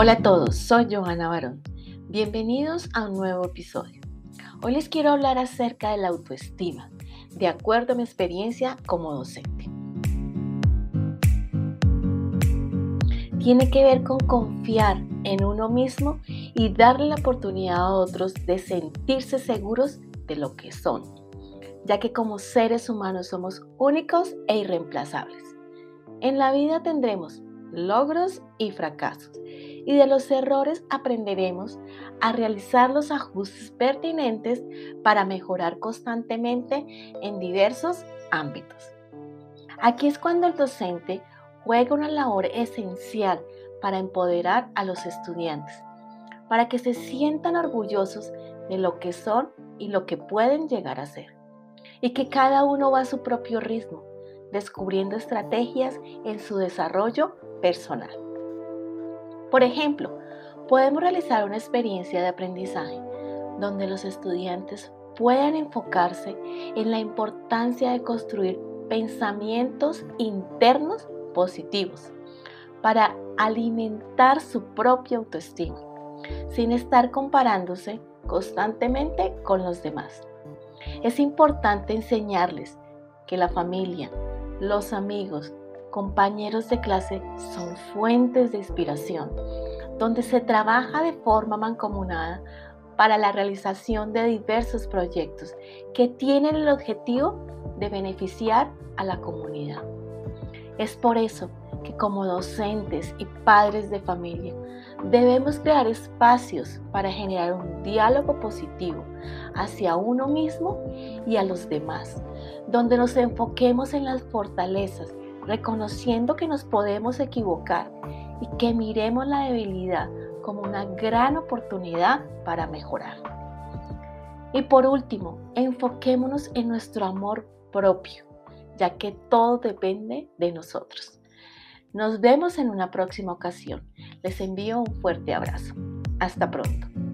Hola a todos, soy Johanna Barón. Bienvenidos a un nuevo episodio. Hoy les quiero hablar acerca de la autoestima, de acuerdo a mi experiencia como docente. Tiene que ver con confiar en uno mismo y darle la oportunidad a otros de sentirse seguros de lo que son, ya que como seres humanos somos únicos e irreemplazables. En la vida tendremos logros y fracasos y de los errores aprenderemos a realizar los ajustes pertinentes para mejorar constantemente en diversos ámbitos. Aquí es cuando el docente juega una labor esencial para empoderar a los estudiantes, para que se sientan orgullosos de lo que son y lo que pueden llegar a ser, y que cada uno va a su propio ritmo, descubriendo estrategias en su desarrollo personal. Por ejemplo, podemos realizar una experiencia de aprendizaje donde los estudiantes puedan enfocarse en la importancia de construir pensamientos internos positivos para alimentar su propia autoestima, sin estar comparándose constantemente con los demás. Es importante enseñarles que la familia, los amigos, compañeros de clase son fuentes de inspiración, donde se trabaja de forma mancomunada para la realización de diversos proyectos que tienen el objetivo de beneficiar a la comunidad. Es por eso que como docentes y padres de familia debemos crear espacios para generar un diálogo positivo hacia uno mismo y a los demás, donde nos enfoquemos en las fortalezas reconociendo que nos podemos equivocar y que miremos la debilidad como una gran oportunidad para mejorar. Y por último, enfoquémonos en nuestro amor propio, ya que todo depende de nosotros. Nos vemos en una próxima ocasión. Les envío un fuerte abrazo. Hasta pronto.